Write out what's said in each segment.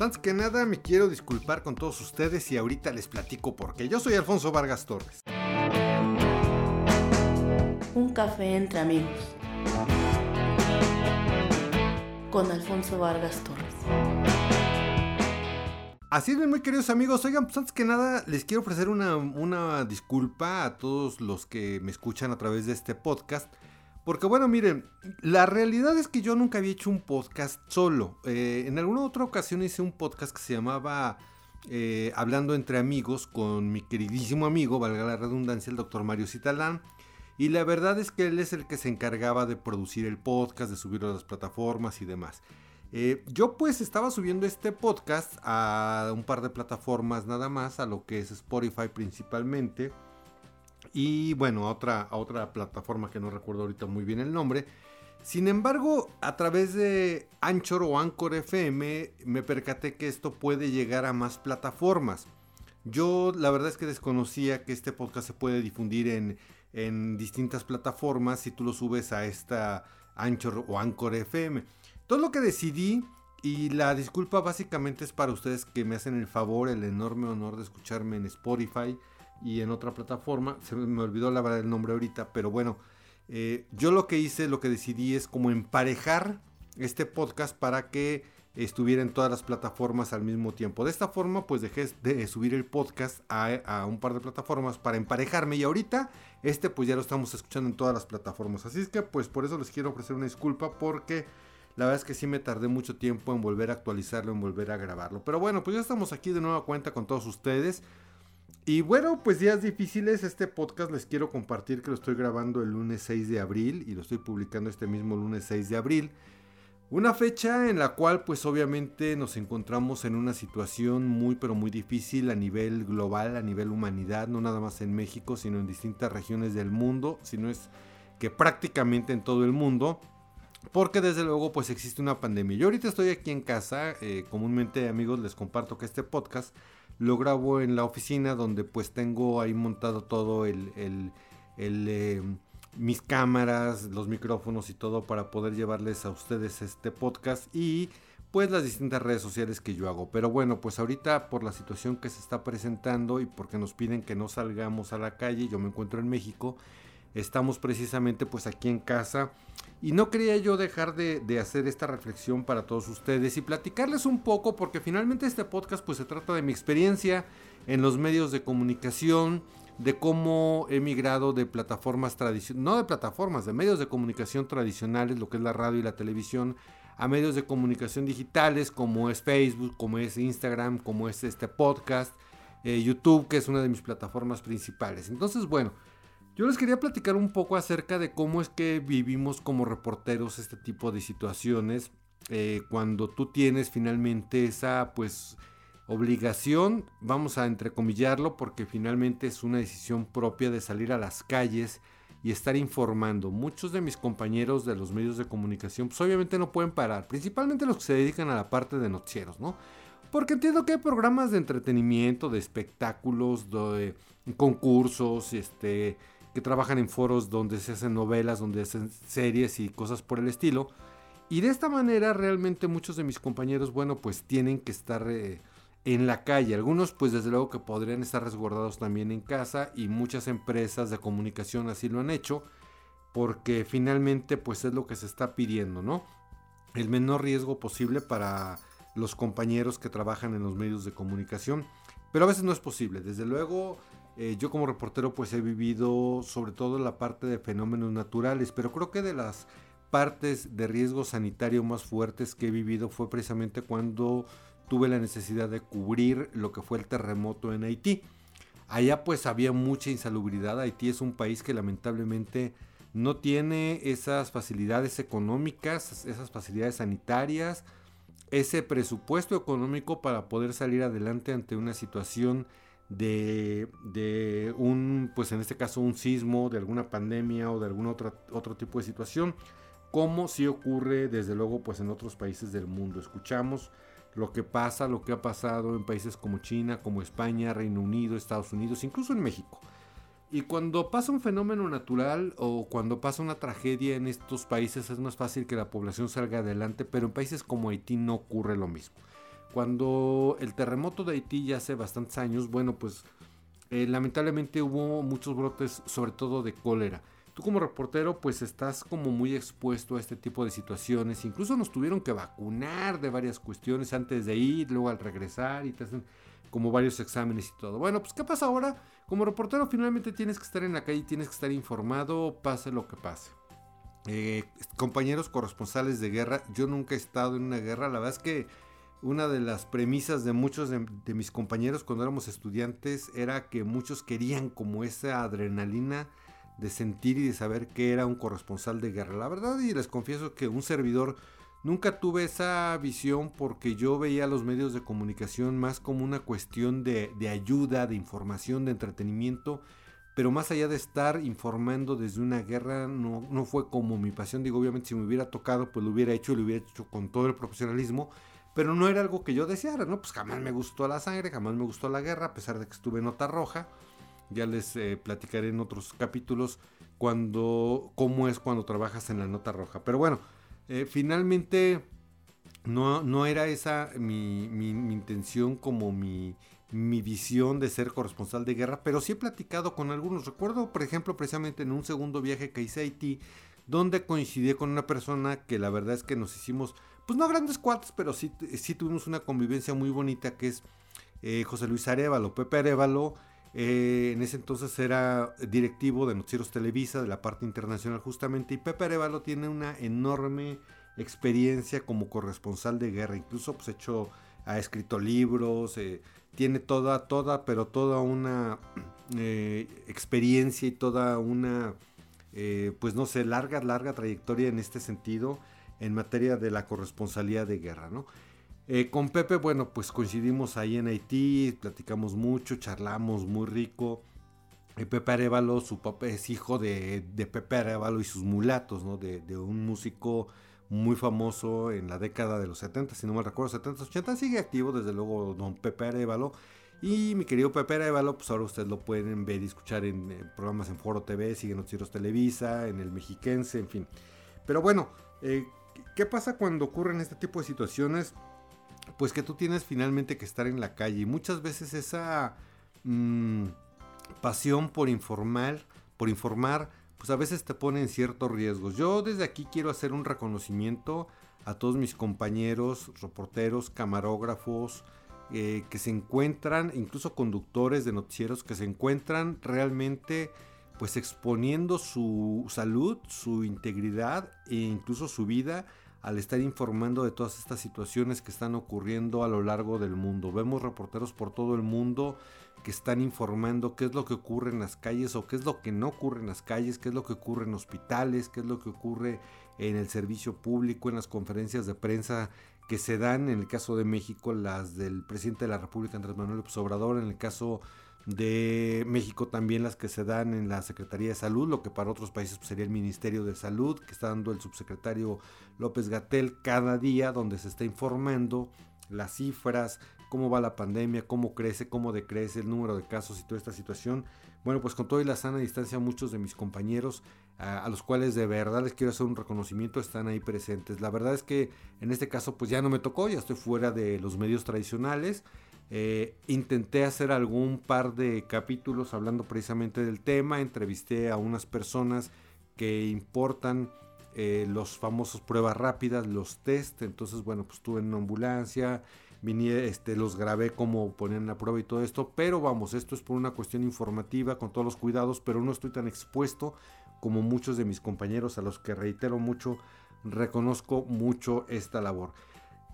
Antes que nada me quiero disculpar con todos ustedes y ahorita les platico por qué. Yo soy Alfonso Vargas Torres. Un café entre amigos. Con Alfonso Vargas Torres. Así es, muy queridos amigos. Oigan, pues antes que nada les quiero ofrecer una, una disculpa a todos los que me escuchan a través de este podcast. Porque bueno, miren, la realidad es que yo nunca había hecho un podcast solo. Eh, en alguna otra ocasión hice un podcast que se llamaba eh, Hablando entre amigos con mi queridísimo amigo, valga la redundancia, el doctor Mario Citalán. Y la verdad es que él es el que se encargaba de producir el podcast, de subirlo a las plataformas y demás. Eh, yo pues estaba subiendo este podcast a un par de plataformas nada más, a lo que es Spotify principalmente y bueno, otra, otra plataforma que no recuerdo ahorita muy bien el nombre. Sin embargo, a través de Anchor o Anchor FM me percaté que esto puede llegar a más plataformas. Yo la verdad es que desconocía que este podcast se puede difundir en, en distintas plataformas si tú lo subes a esta Anchor o Anchor FM. Todo lo que decidí y la disculpa básicamente es para ustedes que me hacen el favor, el enorme honor de escucharme en Spotify y en otra plataforma. Se me olvidó la verdad el nombre ahorita, pero bueno, eh, yo lo que hice, lo que decidí es como emparejar este podcast para que estuviera en todas las plataformas al mismo tiempo. De esta forma, pues dejé de subir el podcast a, a, un par de plataformas para emparejarme. Y ahorita, este pues ya lo estamos escuchando en todas las plataformas. Así es que pues por eso les quiero ofrecer una disculpa porque la verdad es que sí me tardé mucho tiempo en volver a actualizarlo, en volver a grabarlo. Pero bueno, pues ya estamos aquí de nueva cuenta con todos ustedes. Y bueno, pues días difíciles, este podcast les quiero compartir que lo estoy grabando el lunes 6 de abril y lo estoy publicando este mismo lunes 6 de abril. Una fecha en la cual pues obviamente nos encontramos en una situación muy pero muy difícil a nivel global, a nivel humanidad, no nada más en México, sino en distintas regiones del mundo, sino es que prácticamente en todo el mundo, porque desde luego pues existe una pandemia. Yo ahorita estoy aquí en casa, eh, comúnmente amigos les comparto que este podcast lo grabo en la oficina donde pues tengo ahí montado todo el, el, eh, mis cámaras, los micrófonos y todo para poder llevarles a ustedes este podcast y pues las distintas redes sociales que yo hago. Pero bueno, pues ahorita por la situación que se está presentando y porque nos piden que no salgamos a la calle, yo me encuentro en México, estamos precisamente pues aquí en casa y no quería yo dejar de, hacer esta reflexión para todos ustedes y platicarles un poco porque finalmente este podcast pues se trata de mi experiencia en los medios de comunicación, de cómo he migrado de plataformas tradicionales, no de plataformas, de medios de comunicación tradicionales, lo que es la radio y la televisión, a medios de comunicación digitales como es Facebook, como es Instagram, como es este podcast, eh, YouTube, que es una de mis plataformas principales. Entonces, bueno, yo les quería platicar un poco acerca de cómo es que vivimos como reporteros este tipo de situaciones eh, cuando tú tienes finalmente esa pues obligación, vamos a entrecomillarlo porque finalmente es una decisión propia de salir a las calles y estar informando. Muchos de mis compañeros de los medios de comunicación pues obviamente no pueden parar, principalmente los que se dedican a la parte de noticieros, ¿no? Porque entiendo que hay programas de entretenimiento, de espectáculos, de concursos, este, que trabajan en foros donde se hacen novelas, donde se hacen series y cosas por el estilo. Y de esta manera realmente muchos de mis compañeros, bueno, pues tienen que estar eh, en la calle. Algunos pues desde luego que podrían estar resguardados también en casa y muchas empresas de comunicación así lo han hecho porque finalmente pues es lo que se está pidiendo, ¿no? El menor riesgo posible para los compañeros que trabajan en los medios de comunicación. Pero a veces no es posible. Desde luego eh, yo como reportero pues he vivido sobre todo la parte de fenómenos naturales, pero creo que de las partes de riesgo sanitario más fuertes que he vivido fue precisamente cuando tuve la necesidad de cubrir lo que fue el terremoto en Haití. Allá pues había mucha insalubridad. Haití es un país que lamentablemente no tiene esas facilidades económicas, esas facilidades sanitarias, ese presupuesto económico para poder salir adelante ante una situación de, un, pues en este caso un sismo, de alguna pandemia o de algún otro, otro tipo de situación, como si ocurre desde luego pues en otros países del mundo. Escuchamos lo que pasa, lo que ha pasado en países como China, como España, Reino Unido, Estados Unidos, incluso en México. Y cuando pasa un fenómeno natural o cuando pasa una tragedia en estos países es más fácil que la población salga adelante, pero en países como Haití no ocurre lo mismo. Cuando el terremoto de Haití ya hace bastantes años, bueno, pues eh, lamentablemente hubo muchos brotes, sobre todo de cólera. Tú como reportero pues estás como muy expuesto a este tipo de situaciones. Incluso nos tuvieron que vacunar de varias cuestiones antes de ir, luego al regresar y te hacen como varios exámenes y todo. Bueno, pues ¿qué pasa ahora? Como reportero finalmente tienes que estar en la calle, tienes que estar informado, pase lo que pase. Eh, compañeros corresponsales de guerra, yo nunca he estado en una guerra, la verdad es que una de las premisas de muchos de, mis compañeros cuando éramos estudiantes era que muchos querían como esa adrenalina de sentir y de saber que era un corresponsal de guerra. La verdad, y les confieso que un servidor nunca tuve esa visión porque yo veía los medios de comunicación más como una cuestión de, de ayuda, de información, de entretenimiento. Pero más allá de estar informando desde una guerra, no, no fue como mi pasión. Digo, obviamente si me hubiera tocado, pues lo hubiera hecho y lo hubiera hecho con todo el profesionalismo pero no era algo que yo deseara, ¿no? Pues jamás me gustó la sangre, jamás me gustó la guerra, a pesar de que estuve en Nota Roja. Ya les eh, platicaré en otros capítulos cuando, cómo es cuando trabajas en la Nota Roja. Pero bueno, eh, finalmente no, no era esa mi, mi, intención como mi, mi visión de ser corresponsal de guerra, pero sí he platicado con algunos. Recuerdo, por ejemplo, precisamente en un segundo viaje que hice a Haití, donde coincidí con una persona que la verdad es que nos hicimos pues no grandes cuates, pero sí, sí tuvimos una convivencia muy bonita que es eh, José Luis Arevalo, Pepe Arevalo. Eh, en ese entonces era directivo de Noticieros Televisa, de la parte internacional justamente, y Pepe Arevalo tiene una enorme experiencia como corresponsal de guerra, incluso pues hecho, ha escrito libros, eh, tiene toda, toda, pero toda una experiencia y toda una, pues no sé, larga, larga trayectoria en este sentido en materia de la corresponsalía de guerra, ¿no? Eh, con Pepe, bueno, pues coincidimos ahí en Haití, platicamos mucho, charlamos muy rico. Eh, Pepe Arevalo, su papá es hijo de, Pepe Arevalo y sus mulatos, ¿no? De, un músico muy famoso en la década de los 70, si no me recuerdo, 70, 80, sigue activo, desde luego, don Pepe Arevalo. Y mi querido Pepe Arevalo, pues ahora ustedes lo pueden ver y escuchar en, programas en Foro TV, siguen Noticieros Televisa, en el Mexiquense, en fin. Pero bueno, eh, ¿Qué pasa cuando ocurren este tipo de situaciones? Pues que tú tienes finalmente que estar en la calle. Y muchas veces esa mm, pasión por informar, por informar, pues a veces te pone en ciertos riesgos. Yo desde aquí quiero hacer un reconocimiento a todos mis compañeros, reporteros, camarógrafos, eh, que se encuentran, incluso conductores de noticieros, que se encuentran realmente pues exponiendo su salud, su integridad e incluso su vida al estar informando de todas estas situaciones que están ocurriendo a lo largo del mundo. Vemos reporteros por todo el mundo que están informando qué es lo que ocurre en las calles o qué es lo que no ocurre en las calles, qué es lo que ocurre en hospitales, qué es lo que ocurre en el servicio público, en las conferencias de prensa que se dan, en el caso de México, las del presidente de la República, Andrés Manuel López Obrador, en el caso de México también las que se dan en la Secretaría de Salud, lo que para otros países pues, sería el Ministerio de Salud, que está dando el subsecretario López Gatel cada día, donde se está informando las cifras, cómo va la pandemia, cómo crece, cómo decrece el número de casos y toda esta situación. Bueno, pues con toda la sana distancia, muchos de mis compañeros, a, a, los cuales de verdad les quiero hacer un reconocimiento, están ahí presentes. La verdad es que en este caso, pues ya no me tocó, ya estoy fuera de los medios tradicionales. Eh, intenté hacer algún par de capítulos hablando precisamente del tema, entrevisté a unas personas que importan eh, los famosos pruebas rápidas, los test, entonces bueno, pues estuve en una ambulancia, vine, este, los grabé cómo ponían la prueba y todo esto, pero vamos, esto es por una cuestión informativa con todos los cuidados, pero no estoy tan expuesto como muchos de mis compañeros a los que reitero mucho, reconozco mucho esta labor.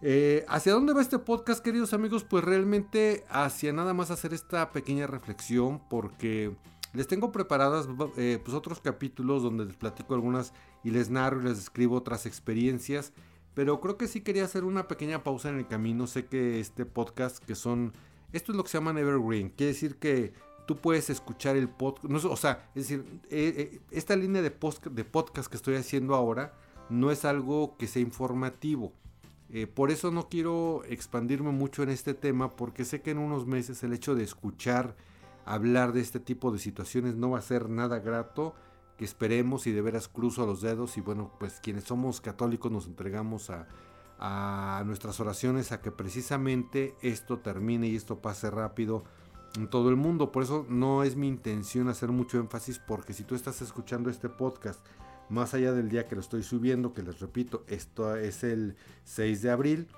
Eh, ¿Hacia dónde va este podcast, queridos amigos? Pues realmente hacia nada más hacer esta pequeña reflexión porque les tengo preparadas eh, pues otros capítulos donde les platico algunas y les narro y les escribo otras experiencias. Pero creo que sí quería hacer una pequeña pausa en el camino. Sé que este podcast que son... Esto es lo que se llama Evergreen. Quiere decir que tú puedes escuchar el podcast. o sea, es decir, eh, esta línea de, de podcast que estoy haciendo ahora no es algo que sea informativo eh, por eso no quiero expandirme mucho en este tema porque sé que en unos meses el hecho de escuchar hablar de este tipo de situaciones no va a ser nada grato, que esperemos y de veras cruzo los dedos y bueno, pues quienes somos católicos nos entregamos a, nuestras oraciones a que precisamente esto termine y esto pase rápido en todo el mundo. Por eso no es mi intención hacer mucho énfasis porque si tú estás escuchando este podcast más allá del día que lo estoy subiendo, que les repito, esto es el 6 de abril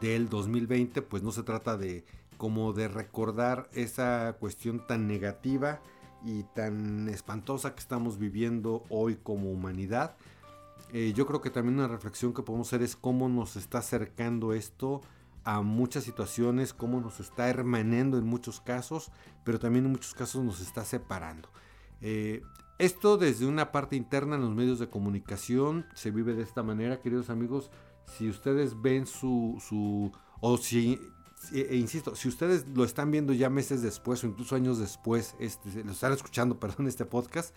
del 2020, pues no se trata de como de recordar esa cuestión tan negativa y tan espantosa que estamos viviendo hoy como humanidad. Eh, yo creo que también una reflexión que podemos hacer es cómo nos está acercando esto a muchas situaciones, cómo nos está hermanando en muchos casos, pero también en muchos casos nos está separando. Eh, esto desde una parte interna en los medios de comunicación se vive de esta manera, queridos amigos. Si ustedes ven su, su o si e, insisto, si ustedes lo están viendo ya meses después o incluso años después, este, lo están escuchando, perdón, este podcast,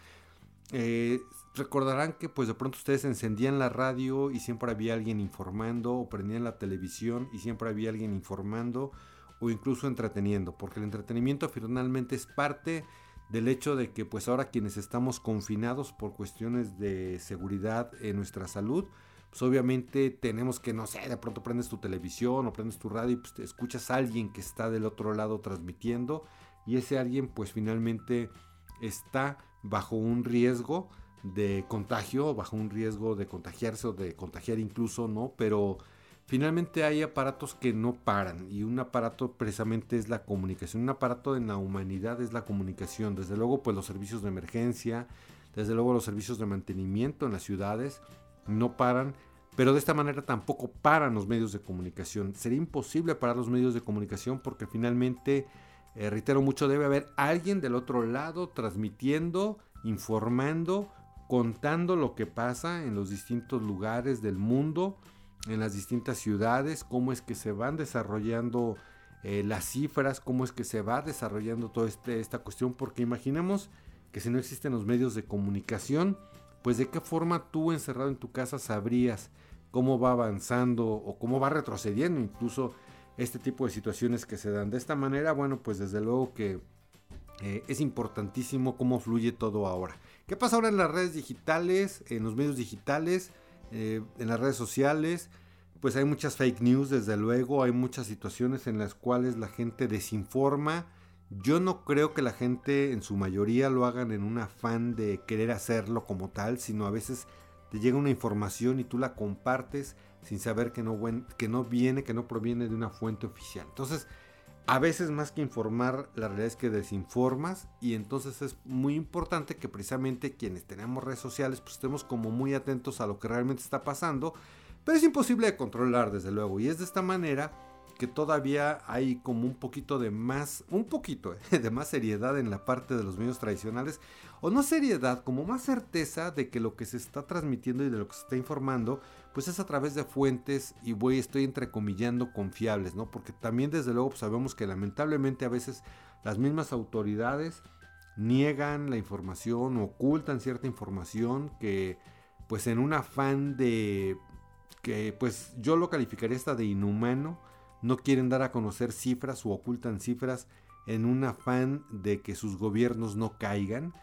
eh, recordarán que pues de pronto ustedes encendían la radio y siempre había alguien informando, o prendían la televisión y siempre había alguien informando o incluso entreteniendo, porque el entretenimiento finalmente es parte del hecho de que pues ahora quienes estamos confinados por cuestiones de seguridad en nuestra salud, pues obviamente tenemos que, no sé, de pronto prendes tu televisión o prendes tu radio y pues escuchas a alguien que está del otro lado transmitiendo y ese alguien pues finalmente está bajo un riesgo de contagio, bajo un riesgo de contagiarse o de contagiar incluso, ¿no? Pero finalmente hay aparatos que no paran y un aparato precisamente es la comunicación, un aparato en la humanidad es la comunicación, desde luego pues los servicios de emergencia, desde luego los servicios de mantenimiento en las ciudades, no paran, pero de esta manera tampoco paran los medios de comunicación. Sería imposible parar los medios de comunicación porque finalmente, eh, reitero mucho, debe haber alguien del otro lado transmitiendo, informando, contando lo que pasa en los distintos lugares del mundo, en las distintas ciudades, cómo es que se van desarrollando eh, las cifras, cómo es que se va desarrollando toda este, esta cuestión, porque imaginemos que si no existen los medios de comunicación, pues de qué forma tú encerrado en tu casa sabrías cómo va avanzando o cómo va retrocediendo incluso este tipo de situaciones que se dan. De esta manera, bueno, pues desde luego que eh, es importantísimo cómo fluye todo ahora. ¿Qué pasa ahora en las redes digitales, en los medios digitales, eh, en las redes sociales? Pues hay muchas fake news, desde luego, hay muchas situaciones en las cuales la gente desinforma, yo no creo que la gente en su mayoría lo hagan en un afán de querer hacerlo como tal, sino a veces te llega una información y tú la compartes sin saber que no, que no viene, que no proviene de una fuente oficial. Entonces, a veces más que informar, la realidad es que desinformas y entonces es muy importante que precisamente quienes tenemos redes sociales pues estemos como muy atentos a lo que realmente está pasando, pero es imposible de controlar desde luego y es de esta manera que todavía hay como un poquito de más, un poquito eh, de más seriedad en la parte de los medios tradicionales, o no seriedad, como más certeza de que lo que se está transmitiendo y de lo que se está informando, pues es a través de fuentes y voy, estoy entrecomillando confiables, ¿no? Porque también desde luego pues, sabemos que lamentablemente a veces las mismas autoridades niegan la información, ocultan cierta información que pues en un afán de que pues yo lo calificaría esta de inhumano, no quieren dar a conocer cifras o ocultan cifras en un afán de que sus gobiernos no caigan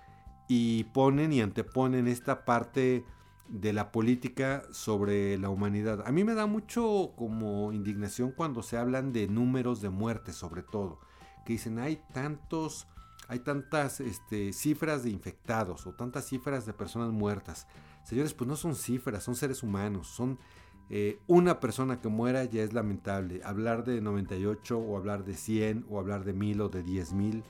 y ponen y anteponen esta parte de la política sobre la humanidad. A mí me da mucho como indignación cuando se hablan de números de muertes sobre todo, que dicen hay tantos hay tantas este, cifras de infectados o tantas cifras de personas muertas. Señores, pues no son cifras, son seres humanos, son eh, una persona que muera ya es lamentable. Hablar de 98 o hablar de 100 o hablar de 1000 o de 10 mil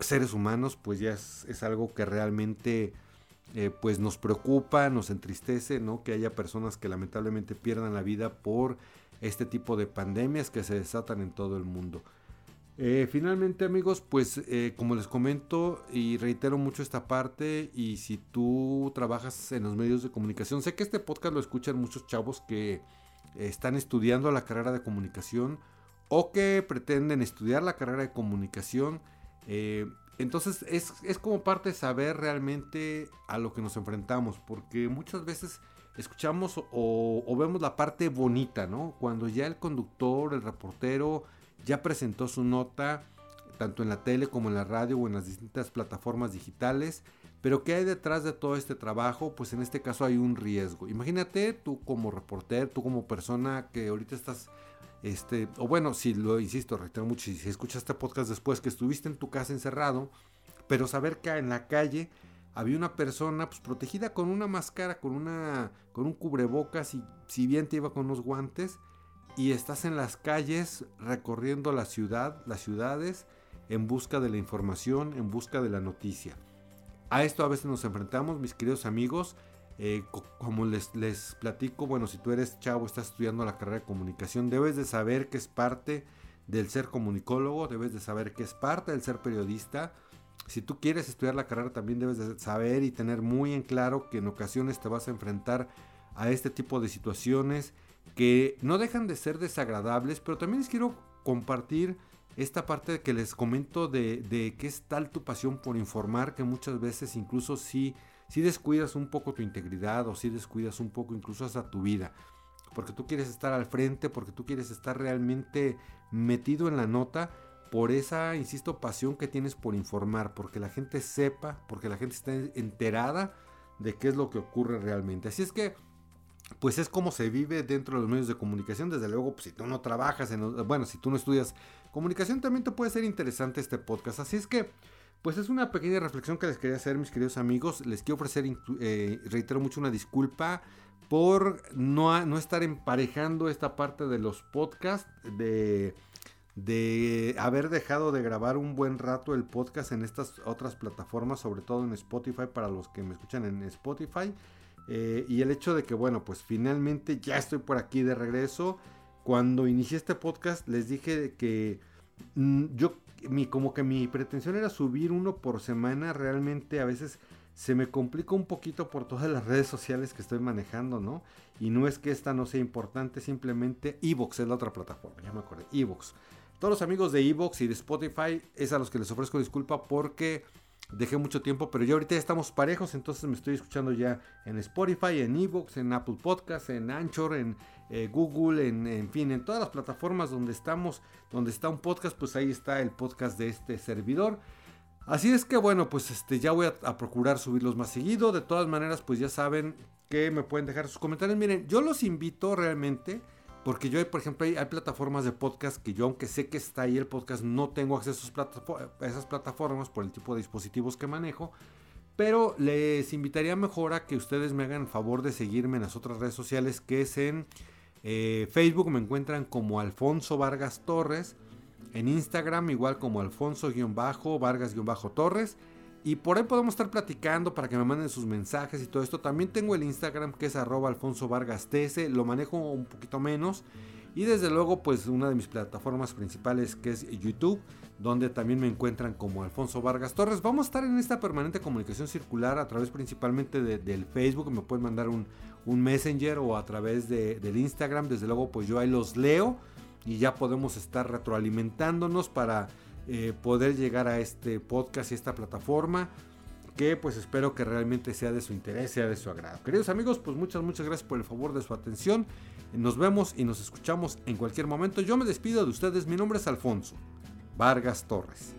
seres humanos pues ya es, algo que realmente eh, pues nos preocupa, nos entristece, ¿no? Que haya personas que lamentablemente pierdan la vida por este tipo de pandemias que se desatan en todo el mundo. Eh, finalmente amigos, pues eh, como les comento y reitero mucho esta parte y si tú trabajas en los medios de comunicación, sé que este podcast lo escuchan muchos chavos que están estudiando la carrera de comunicación o que pretenden estudiar la carrera de comunicación. Eh, entonces es, como parte de saber realmente a lo que nos enfrentamos, porque muchas veces escuchamos o vemos la parte bonita, ¿no? Cuando ya el conductor, el reportero, ya presentó su nota tanto en la tele como en la radio o en las distintas plataformas digitales, Pero ¿qué hay detrás de todo este trabajo? Pues en este caso hay un riesgo. Imagínate tú como reporter, tú como persona que ahorita estás, este, o bueno, si lo insisto, reitero mucho, si escuchas este podcast después que estuviste en tu casa encerrado, pero saber que en la calle había una persona pues, protegida con una máscara, con, una, con un cubrebocas y si bien te iba con unos guantes y estás en las calles recorriendo la ciudad, las ciudades en busca de la información, en busca de la noticia. A esto a veces nos enfrentamos, mis queridos amigos. Eh, como les, les platico, bueno, si tú eres chavo, estás estudiando la carrera de comunicación, debes de saber que es parte del ser comunicólogo, debes de saber que es parte del ser periodista. Si tú quieres estudiar la carrera, también debes de saber y tener muy en claro que en ocasiones te vas a enfrentar a este tipo de situaciones que no dejan de ser desagradables, pero también les quiero compartir esta parte que les comento de, de que es tal tu pasión por informar que muchas veces incluso si, si descuidas un poco tu integridad o si descuidas un poco incluso hasta tu vida. Porque tú quieres estar al frente, porque tú quieres estar realmente metido en la nota por esa, insisto, pasión que tienes por informar, porque la gente sepa, porque la gente esté enterada de qué es lo que ocurre realmente. Así es que pues es como se vive dentro de los medios de comunicación. Desde luego, pues, si tú no trabajas, en, bueno, si tú no estudias comunicación, también te puede ser interesante este podcast. Así es que, pues es una pequeña reflexión que les quería hacer, mis queridos amigos. Les quiero ofrecer, eh, reitero mucho, una disculpa por no, no estar emparejando esta parte de los podcasts, de, de haber dejado de grabar un buen rato el podcast en estas otras plataformas, sobre todo en Spotify, para los que me escuchan en Spotify. Eh, y el hecho de que, bueno, pues finalmente ya estoy por aquí de regreso. Cuando inicié este podcast les dije que mm, yo, mi, como que mi pretensión era subir uno por semana. Realmente a veces se me complica un poquito por todas las redes sociales que estoy manejando, ¿no? Y no es que esta no sea importante, simplemente Evox es la otra plataforma, ya me acordé, Evox. Todos los amigos de Evox y de Spotify es a los que les ofrezco disculpa porque dejé mucho tiempo, pero ya ahorita estamos parejos, entonces me estoy escuchando ya en Spotify, en Evox, en Apple Podcasts, en Anchor, en eh, Google, en, en, fin, en todas las plataformas donde estamos, donde está un podcast, pues ahí está el podcast de este servidor. Así es que bueno, pues este ya voy a procurar subirlos más seguido. De todas maneras, pues ya saben que me pueden dejar sus comentarios. Miren, yo los invito realmente porque yo, por ejemplo, hay, plataformas de podcast que yo, aunque sé que está ahí el podcast, no tengo acceso a esas plataformas por el tipo de dispositivos que manejo. Pero les invitaría mejor a que ustedes me hagan favor de seguirme en las otras redes sociales, que es en eh, Facebook me encuentran como Alfonso Vargas Torres. En Instagram igual como Alfonso-Vargas-Torres. Y por ahí podemos estar platicando para que me manden sus mensajes y todo esto. También tengo el Instagram que es arroba alfonso vargas Lo manejo un poquito menos. Y desde luego pues una de mis plataformas principales que es YouTube. Donde también me encuentran como Alfonso Vargas Torres. Vamos a estar en esta permanente comunicación circular a través principalmente del Facebook. Me pueden mandar un, Messenger o a través del Instagram. Desde luego pues yo ahí los leo. Y ya podemos estar retroalimentándonos para eh, poder llegar a este podcast y esta plataforma que pues espero que realmente sea de su interés, sea de su agrado. Queridos amigos, pues muchas, muchas gracias por el favor de su atención. Nos vemos y nos escuchamos en cualquier momento. Yo me despido de ustedes. Mi nombre es Alfonso Vargas Torres.